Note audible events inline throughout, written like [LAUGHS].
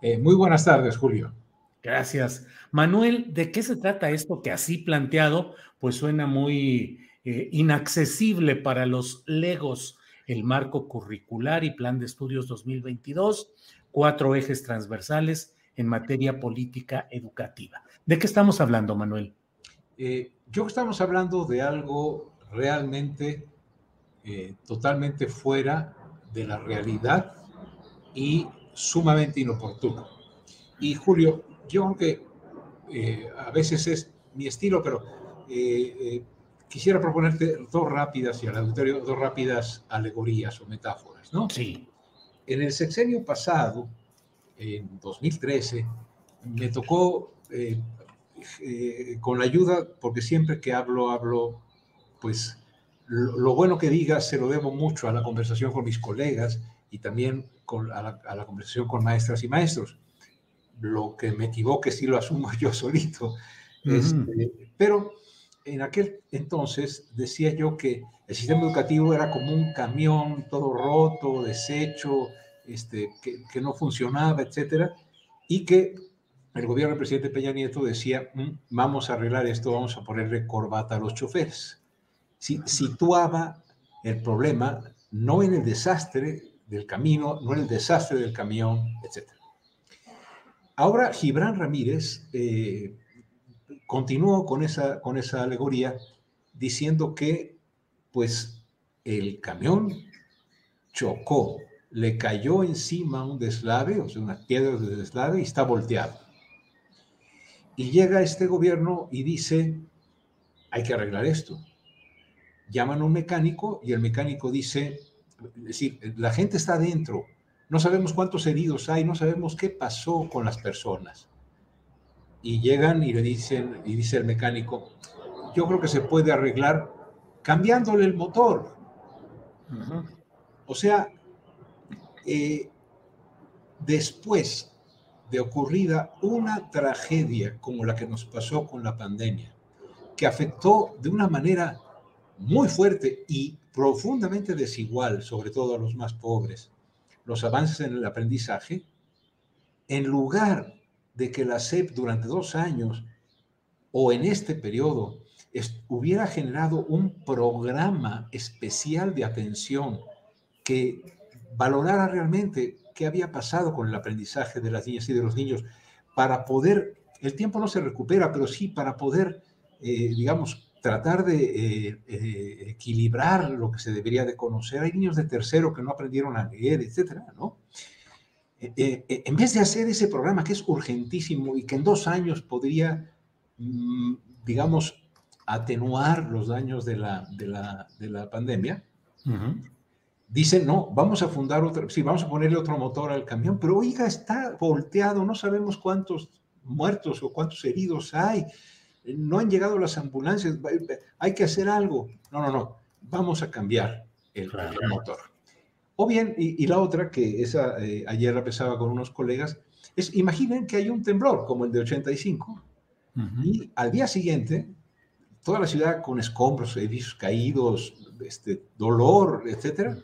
Eh, muy buenas tardes, Julio. Gracias. Manuel, ¿de qué se trata esto que así planteado, pues suena muy eh, inaccesible para los legos, el marco curricular y plan de estudios 2022, cuatro ejes transversales en materia política educativa? ¿De qué estamos hablando, Manuel? Eh, yo estamos hablando de algo realmente totalmente fuera de la realidad y sumamente inoportuno. Y Julio, yo aunque eh, a veces es mi estilo, pero eh, eh, quisiera proponerte dos rápidas, y al auditorio, dos rápidas alegorías o metáforas, ¿no? Sí. En el sexenio pasado, en 2013, me tocó, con la ayuda, porque siempre que hablo, hablo, pues lo, lo bueno que diga se lo debo mucho a la conversación con mis colegas y también a, la, conversación con maestras y maestros. Lo que me equivoque sí lo asumo [LAUGHS] yo solito. Este, pero en aquel entonces decía yo que el sistema educativo era como un camión todo roto, deshecho, este, que, que no funcionaba, etcétera, y que el gobierno del presidente Peña Nieto decía, mm, vamos a arreglar esto, vamos a ponerle corbata a los choferes. Si, situaba el problema no en el desastre del camino, no el desastre del camión, etc. Ahora Gibran Ramírez eh, continuó con esa, con esa alegoría diciendo que pues el camión chocó, le cayó encima un deslave, o sea, unas piedras de deslave y está volteado. Y llega este gobierno y dice, hay que arreglar esto. Llaman a un mecánico y el mecánico dice, es decir, la gente está adentro, no sabemos cuántos heridos hay, no sabemos qué pasó con las personas. Y llegan y le dicen, y dice el mecánico, yo creo que se puede arreglar cambiándole el motor. O sea, eh, después de ocurrida una tragedia como la que nos pasó con la pandemia, que afectó de una manera muy fuerte y profundamente desigual, sobre todo a los más pobres, los avances en el aprendizaje, en lugar de que la SEP durante dos años o en este periodo hubiera generado un programa especial de atención que valorara realmente qué había pasado con el aprendizaje de las niñas y de los niños para poder, el tiempo no se recupera, pero sí para poder, eh, digamos, tratar de eh, eh, equilibrar lo que se debería de conocer. Hay niños de tercero que no aprendieron a leer, etcétera, ¿no? Eh, en vez de hacer ese programa que es urgentísimo y que en dos años podría, mm, digamos, atenuar los daños de la, de la, pandemia, dicen, no, vamos a fundar otro, sí, vamos a ponerle otro motor al camión, pero oiga, está volteado, no sabemos cuántos muertos o cuántos heridos hay no han llegado las ambulancias, hay que hacer algo. No, no, no, vamos a cambiar el, motor. O bien, y, la otra, que esa eh, ayer la pensaba con unos colegas, es imaginen que hay un temblor como el de 85 y al día siguiente toda la ciudad con escombros, edificios caídos, este, dolor, etcétera,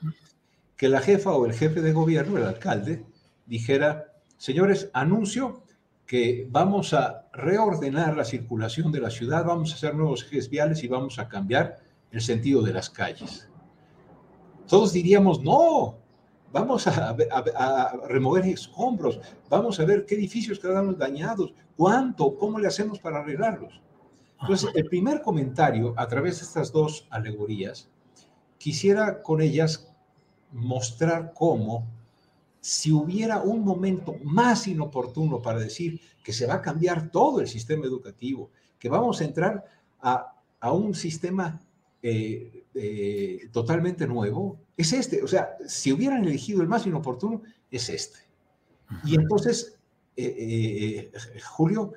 que la jefa o el jefe de gobierno, el alcalde, dijera, señores, anuncio que vamos a reordenar la circulación de la ciudad, vamos a hacer nuevos ejes viales y vamos a cambiar el sentido de las calles. Todos diríamos, no, vamos a, remover escombros, vamos a ver qué edificios quedaron dañados, cuánto, cómo le hacemos para arreglarlos. Entonces, el primer comentario a través de estas dos alegorías, quisiera con ellas mostrar cómo si hubiera un momento más inoportuno para decir que se va a cambiar todo el sistema educativo, que vamos a entrar a, un sistema eh, eh, totalmente nuevo, es este. O sea, si hubieran elegido el más inoportuno, es este. Y entonces, eh, Julio,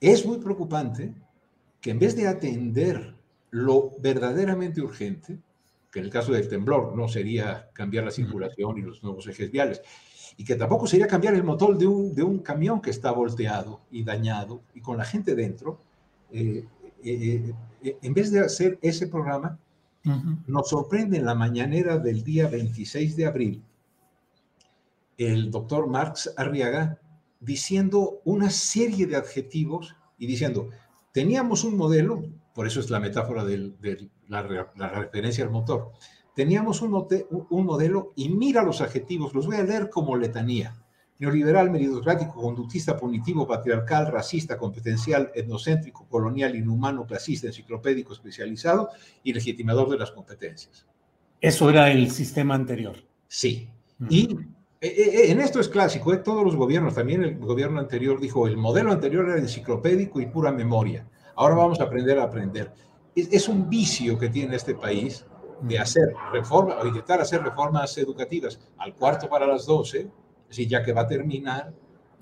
es muy preocupante que en vez de atender lo verdaderamente urgente, que en el caso del temblor no sería cambiar la circulación y los nuevos ejes viales, y que tampoco sería cambiar el motor de un, de un camión que está volteado y dañado y con la gente dentro, eh, eh, eh, en vez de hacer ese programa, nos sorprende en la mañanera del día 26 de abril el doctor Marx Arriaga diciendo una serie de adjetivos y diciendo, teníamos un modelo, por eso es la metáfora de la, referencia al motor. Teníamos un, un, modelo y mira los adjetivos, los voy a leer como letanía. Neoliberal, meritocrático, conductista, punitivo, patriarcal, racista, competencial, etnocéntrico, colonial, inhumano, clasista, enciclopédico, especializado y legitimador de las competencias. Eso era el sistema anterior. Sí. Y eh, eh, en esto es clásico, ¿eh? todos los gobiernos, también el gobierno anterior dijo, el modelo anterior era enciclopédico y pura memoria. Ahora vamos a aprender a aprender. Es, un vicio que tiene este país de hacer reformas o intentar hacer reformas educativas al cuarto para las doce, es decir, ya que va a terminar,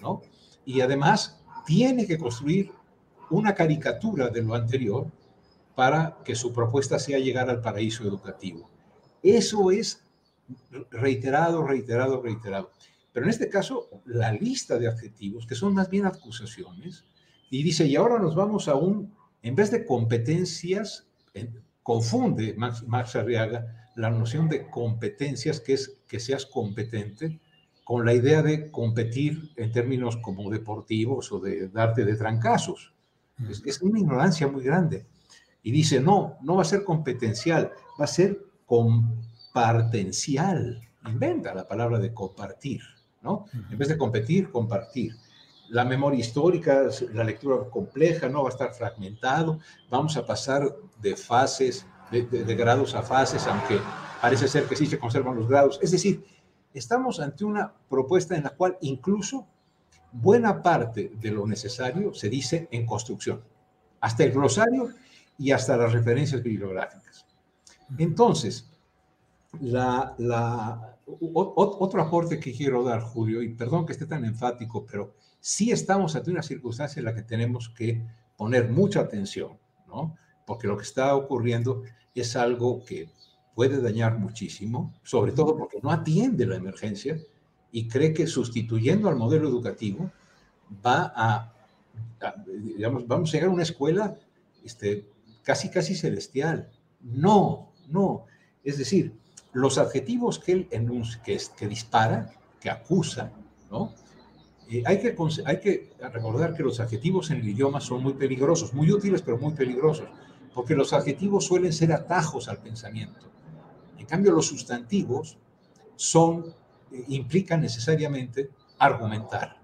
¿no? Y además tiene que construir una caricatura de lo anterior para que su propuesta sea llegar al paraíso educativo. Eso es reiterado, reiterado, reiterado. Pero en este caso, la lista de adjetivos, que son más bien acusaciones, y dice, y ahora nos vamos a un, en vez de competencias, confunde Max, Max Arriaga la noción de competencias, que es que seas competente, con la idea de competir en términos como deportivos o de darte de trancazos. Es, es, una ignorancia muy grande. Y dice, no, no va a ser competencial, va a ser compartencial. Inventa la palabra de compartir, ¿no? En vez de competir, compartir la memoria histórica, la lectura compleja, no va a estar fragmentado, vamos a pasar de fases, de, grados a fases, aunque parece ser que sí se conservan los grados. Es decir, estamos ante una propuesta en la cual incluso buena parte de lo necesario se dice en construcción, hasta el glosario y hasta las referencias bibliográficas. Entonces, la, la, otro aporte que quiero dar, Julio, y perdón que esté tan enfático, pero sí estamos ante una circunstancia en la que tenemos que poner mucha atención, ¿no? Porque lo que está ocurriendo es algo que puede dañar muchísimo, sobre todo porque no atiende la emergencia y cree que sustituyendo al modelo educativo va a, digamos, vamos a llegar a una escuela este, casi, casi celestial. No, no. Es decir, los adjetivos que él enuncia, que, que dispara, que acusa, ¿no? Hay, que, recordar que los adjetivos en el idioma son muy peligrosos, muy útiles, pero muy peligrosos, porque los adjetivos suelen ser atajos al pensamiento. En cambio, los sustantivos son, eh, implican necesariamente argumentar.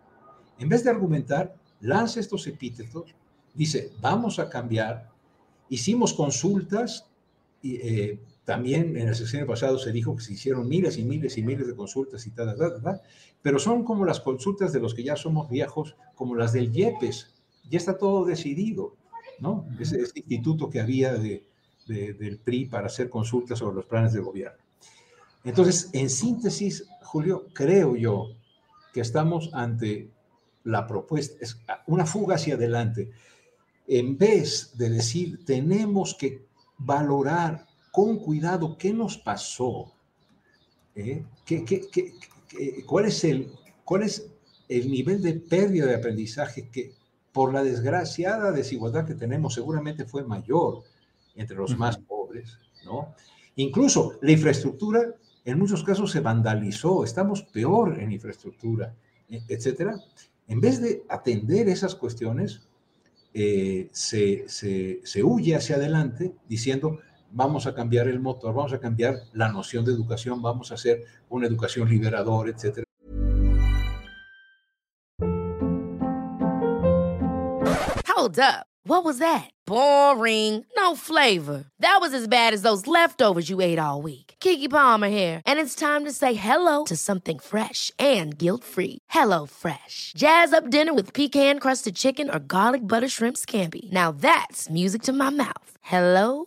En vez de argumentar, lanza estos epítetos, dice, vamos a cambiar, hicimos consultas, eh, también en el sexenio pasado se dijo que se hicieron miles y miles y miles de consultas y tal, tal, tal, pero son como las consultas de los que ya somos viejos, como las del IEPES. Ya está todo decidido, ¿no? Ese, instituto que había de, del PRI para hacer consultas sobre los planes de gobierno. Entonces, en síntesis, Julio, creo yo que estamos ante la propuesta, es una fuga hacia adelante. En vez de decir, tenemos que valorar con cuidado qué nos pasó, ¿Eh? ¿Qué, cuál, es el, ¿cuál es el nivel de pérdida de aprendizaje que por la desgraciada desigualdad que tenemos seguramente fue mayor entre los más pobres, ¿no? Incluso la infraestructura en muchos casos se vandalizó, estamos peor en infraestructura, e, etcétera. En vez de atender esas cuestiones, eh, se, se, se huye hacia adelante diciendo, vamos a cambiar el motor, vamos a cambiar la noción de educación, vamos a hacer una educación liberadora, etcétera. Hold up. What was that? Boring. No flavor. That was as bad as those leftovers you ate all week. Kiki Palmer here, and it's time to say hello to something fresh and guilt-free. Hello Fresh. Jazz up dinner with pecan-crusted chicken or garlic butter shrimp scampi. Now that's music to my mouth. Hello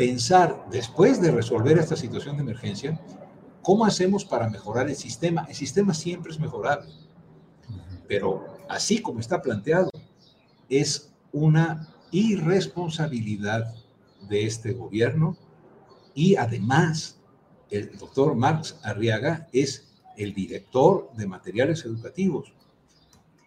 pensar, después de resolver esta situación de emergencia, cómo hacemos para mejorar el sistema. El sistema siempre es mejorable, pero así como está planteado, es una irresponsabilidad de este gobierno y además el doctor Marx Arriaga es el director de materiales educativos,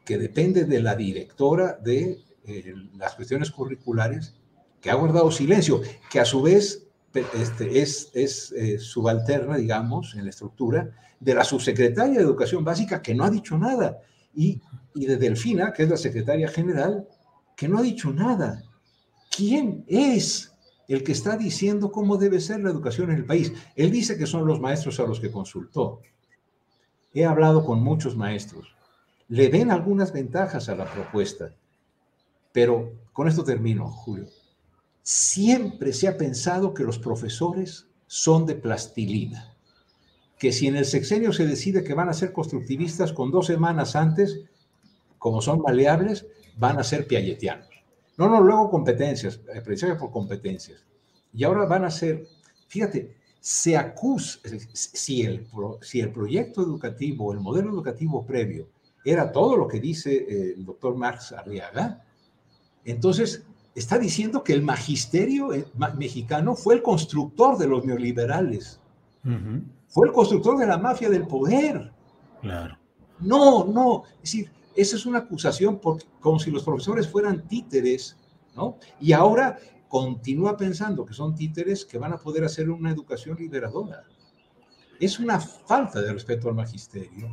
que depende de la directora de eh, las cuestiones curriculares que ha guardado silencio, que a su vez este, es, es eh, subalterna, digamos, en la estructura de la subsecretaria de Educación Básica, que no ha dicho nada, y, y de Delfina, que es la secretaria general, que no ha dicho nada. ¿Quién es el que está diciendo cómo debe ser la educación en el país? Él dice que son los maestros a los que consultó. He hablado con muchos maestros. Le ven algunas ventajas a la propuesta, pero con esto termino, Julio siempre se ha pensado que los profesores son de plastilina, que si en el sexenio se decide que van a ser constructivistas con dos semanas antes, como son maleables, van a ser piagetianos. No, no, luego competencias, aprendizaje por competencias. Y ahora van a ser, fíjate, se acusa, si el, si el proyecto educativo, el modelo educativo previo, era todo lo que dice eh, el doctor Marx Arriaga, entonces está diciendo que el magisterio eh, mexicano fue el constructor de los neoliberales. Fue el constructor de la mafia del poder. Claro. No, no. Es decir, esa es una acusación como si los profesores fueran títeres, ¿no? Y ahora continúa pensando que son títeres que van a poder hacer una educación liberadora. Es una falta de respeto al magisterio.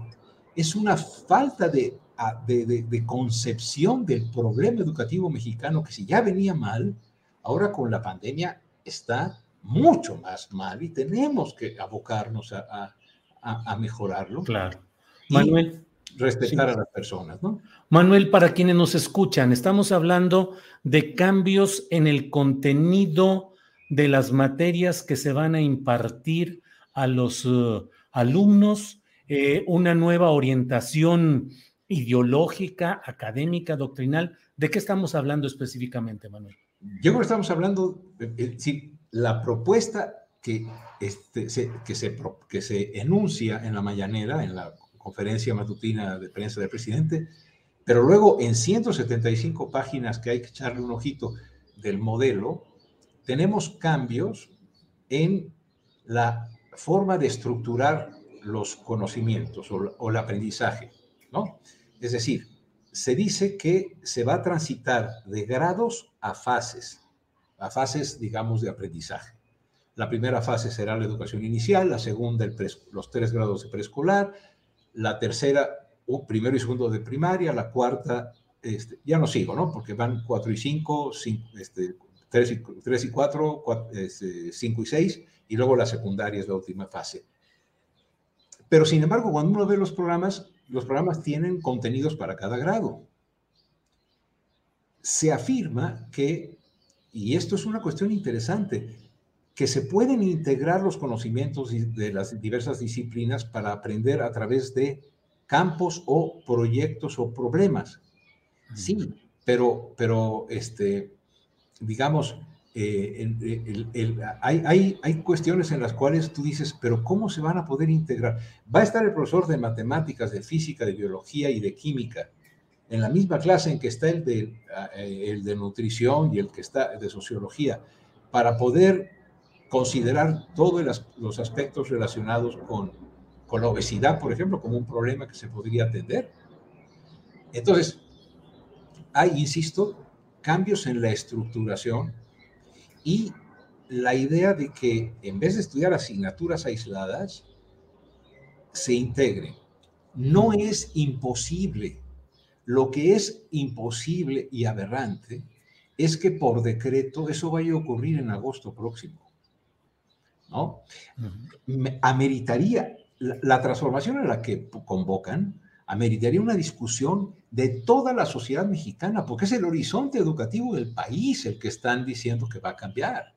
Es una falta de de, concepción del problema educativo mexicano, que si ya venía mal, ahora con la pandemia está mucho más mal y tenemos que abocarnos a, mejorarlo. Claro. Manuel. Respetar a las personas, ¿no? Manuel, para quienes nos escuchan, estamos hablando de cambios en el contenido de las materias que se van a impartir a los uh, alumnos, eh, una nueva orientación ideológica, académica, doctrinal. ¿De qué estamos hablando específicamente, Manuel? Yo creo que estamos hablando, eh, sí, la propuesta que, este, se, que, se, que se enuncia en la mañanera, en la conferencia matutina de prensa del presidente, pero luego en 175 páginas que hay que echarle un ojito del modelo, tenemos cambios en la forma de estructurar los conocimientos o el aprendizaje, ¿no? Es decir, se dice que se va a transitar de grados a fases, a fases, digamos, de aprendizaje. La primera fase será la educación inicial, la segunda los tres grados de preescolar, la tercera, primero y segundo de primaria, la cuarta, este, ya no sigo, ¿no? Porque van cuatro y cinco, este, tres, y, tres y cuatro, este, cinco y seis, y luego la secundaria es la última fase. Pero sin embargo, cuando uno ve los programas, los programas tienen contenidos para cada grado. Se afirma que, y esto es una cuestión interesante, que se pueden integrar los conocimientos de las diversas disciplinas para aprender a través de campos o proyectos o problemas. Sí, pero, pero este, digamos, eh, hay, hay, hay, cuestiones en las cuales tú dices, pero ¿cómo se van a poder integrar? Va a estar el profesor de matemáticas, de física, de biología y de química en la misma clase en que está el de, eh, el de nutrición y el que está de sociología, para poder considerar todos los aspectos relacionados con, con la obesidad, por ejemplo, como un problema que se podría atender. Entonces, hay, insisto, cambios en la estructuración y la idea de que en vez de estudiar asignaturas aisladas, se integren. No es imposible. Lo que es imposible y aberrante es que por decreto eso vaya a ocurrir en agosto próximo. ¿No? Ameritaría, la, transformación a la que convocan, ameritaría una discusión de toda la sociedad mexicana, porque es el horizonte educativo del país el que están diciendo que va a cambiar.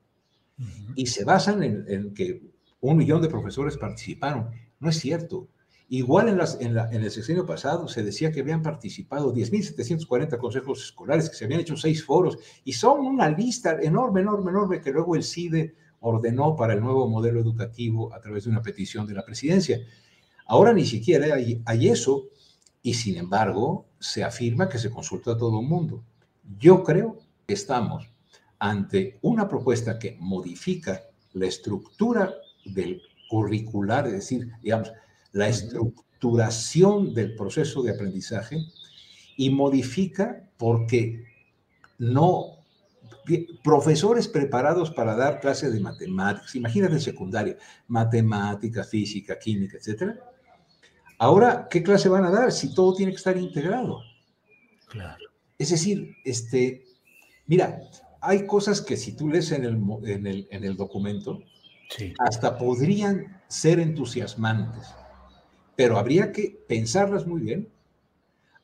Y se basan en, en, que un millón de profesores participaron. No es cierto. Igual en, las, en, el sexenio pasado se decía que habían participado 10.740 consejos escolares, que se habían hecho seis foros, y son una lista enorme, enorme, enorme que luego el CIDE ordenó para el nuevo modelo educativo a través de una petición de la presidencia. Ahora ni siquiera hay, hay eso, y sin embargo se afirma que se consulta a todo el mundo. Yo creo que estamos ante una propuesta que modifica la estructura del curricular, es decir, digamos, la estructuración del proceso de aprendizaje y modifica porque no profesores preparados para dar clases de matemáticas, imagínate secundaria, matemática, física, química, etcétera. Ahora, ¿qué clase van a dar si todo tiene que estar integrado? Claro. Es decir, este, mira, hay cosas que si tú lees en el, en el, en el documento, hasta podrían ser entusiasmantes pero habría que pensarlas muy bien,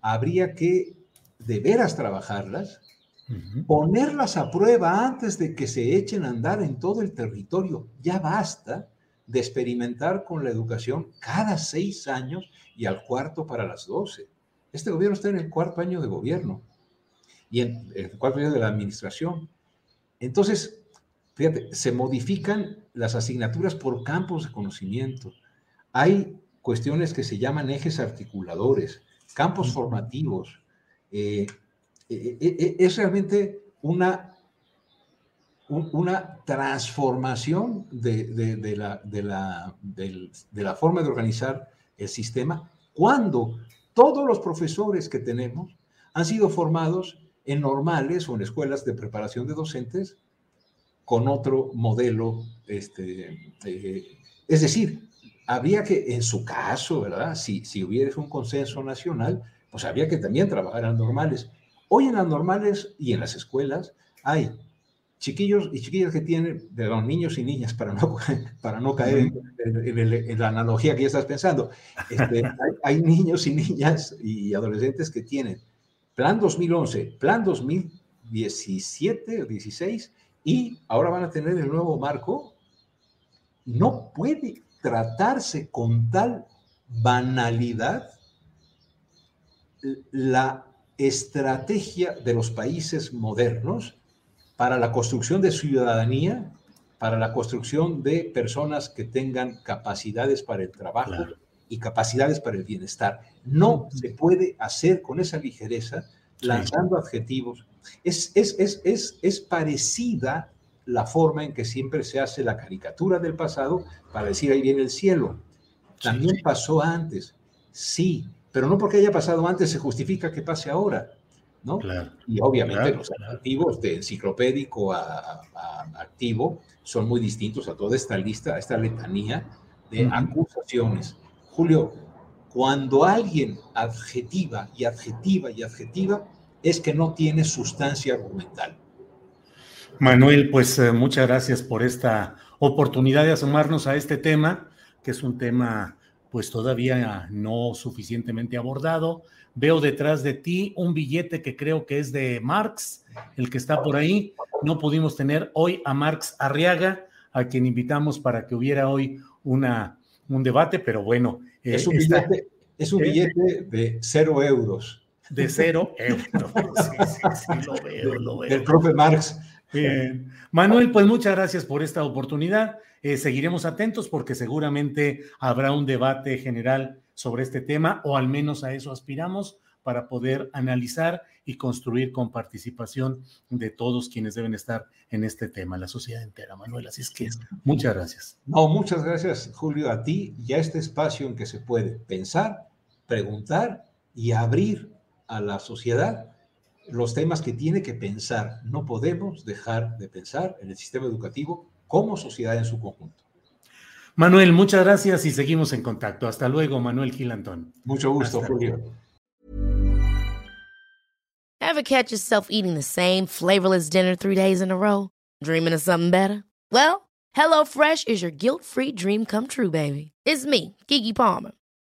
habría que de veras trabajarlas, ponerlas a prueba antes de que se echen a andar en todo el territorio. Ya basta de experimentar con la educación cada seis años y al cuarto para las doce. Este gobierno está en el cuarto año de gobierno y en el cuarto año de la administración. Entonces, fíjate, se modifican las asignaturas por campos de conocimiento. Hay cuestiones que se llaman ejes articuladores, campos formativos. Eh, eh, eh, es realmente una, una transformación de, la, forma de organizar el sistema cuando todos los profesores que tenemos han sido formados en normales o en escuelas de preparación de docentes con otro modelo, este, es decir, habría que, en su caso, ¿verdad? Si, si hubiera un consenso nacional, pues habría que también trabajar en normales. Hoy en las normales y en las escuelas hay chiquillos y chiquillas que tienen, perdón, niños y niñas, para no, [LAUGHS] para no caer en, la analogía que ya estás pensando, este, hay, hay, niños y niñas y adolescentes que tienen plan 2011, plan 2017 o 16, y ahora van a tener el nuevo marco. No puede tratarse con tal banalidad la estrategia de los países modernos para la construcción de ciudadanía, para la construcción de personas que tengan capacidades para el trabajo y capacidades para el bienestar. No se puede hacer con esa ligereza lanzando adjetivos. Es, es, es, es, parecida la forma en que siempre se hace la caricatura del pasado para decir ahí viene el cielo. También pasó antes, sí, pero no porque haya pasado antes se justifica que pase ahora, ¿no? y obviamente los activos de enciclopédico a, activo son muy distintos a toda esta lista, a esta letanía de acusaciones. Julio, cuando alguien adjetiva y adjetiva y adjetiva, es que no tiene sustancia argumental. Manuel, pues eh, muchas gracias por esta oportunidad de asomarnos a este tema, que es un tema pues todavía no suficientemente abordado. Veo detrás de ti un billete que creo que es de Marx, el que está por ahí. No pudimos tener hoy a Marx Arriaga, a quien invitamos para que hubiera hoy una, un debate, pero bueno. Eh, es, un billete, es un billete de cero euros. De cero euros. Sí, sí, sí, lo veo, lo veo. Del profe Marx. Bien. Manuel, pues muchas gracias por esta oportunidad. Eh, seguiremos atentos porque seguramente habrá un debate general sobre este tema, o al menos a eso aspiramos, para poder analizar y construir con participación de todos quienes deben estar en este tema, la sociedad entera, Manuel. Así es que muchas gracias. No, muchas gracias, Julio, a ti y a este espacio en que se puede pensar, preguntar y abrir a la sociedad los temas que tiene que pensar. No podemos dejar de pensar en el sistema educativo como sociedad en su conjunto. Manuel, muchas gracias y seguimos en contacto. Hasta luego, Manuel Gilantón. Mucho gusto, Julio. Ever catch yourself eating the same flavorless dinner three days in a row? Dreaming of something better? Well, HelloFresh is your guilt-free dream come true, baby. It's me, Kiki Palmer.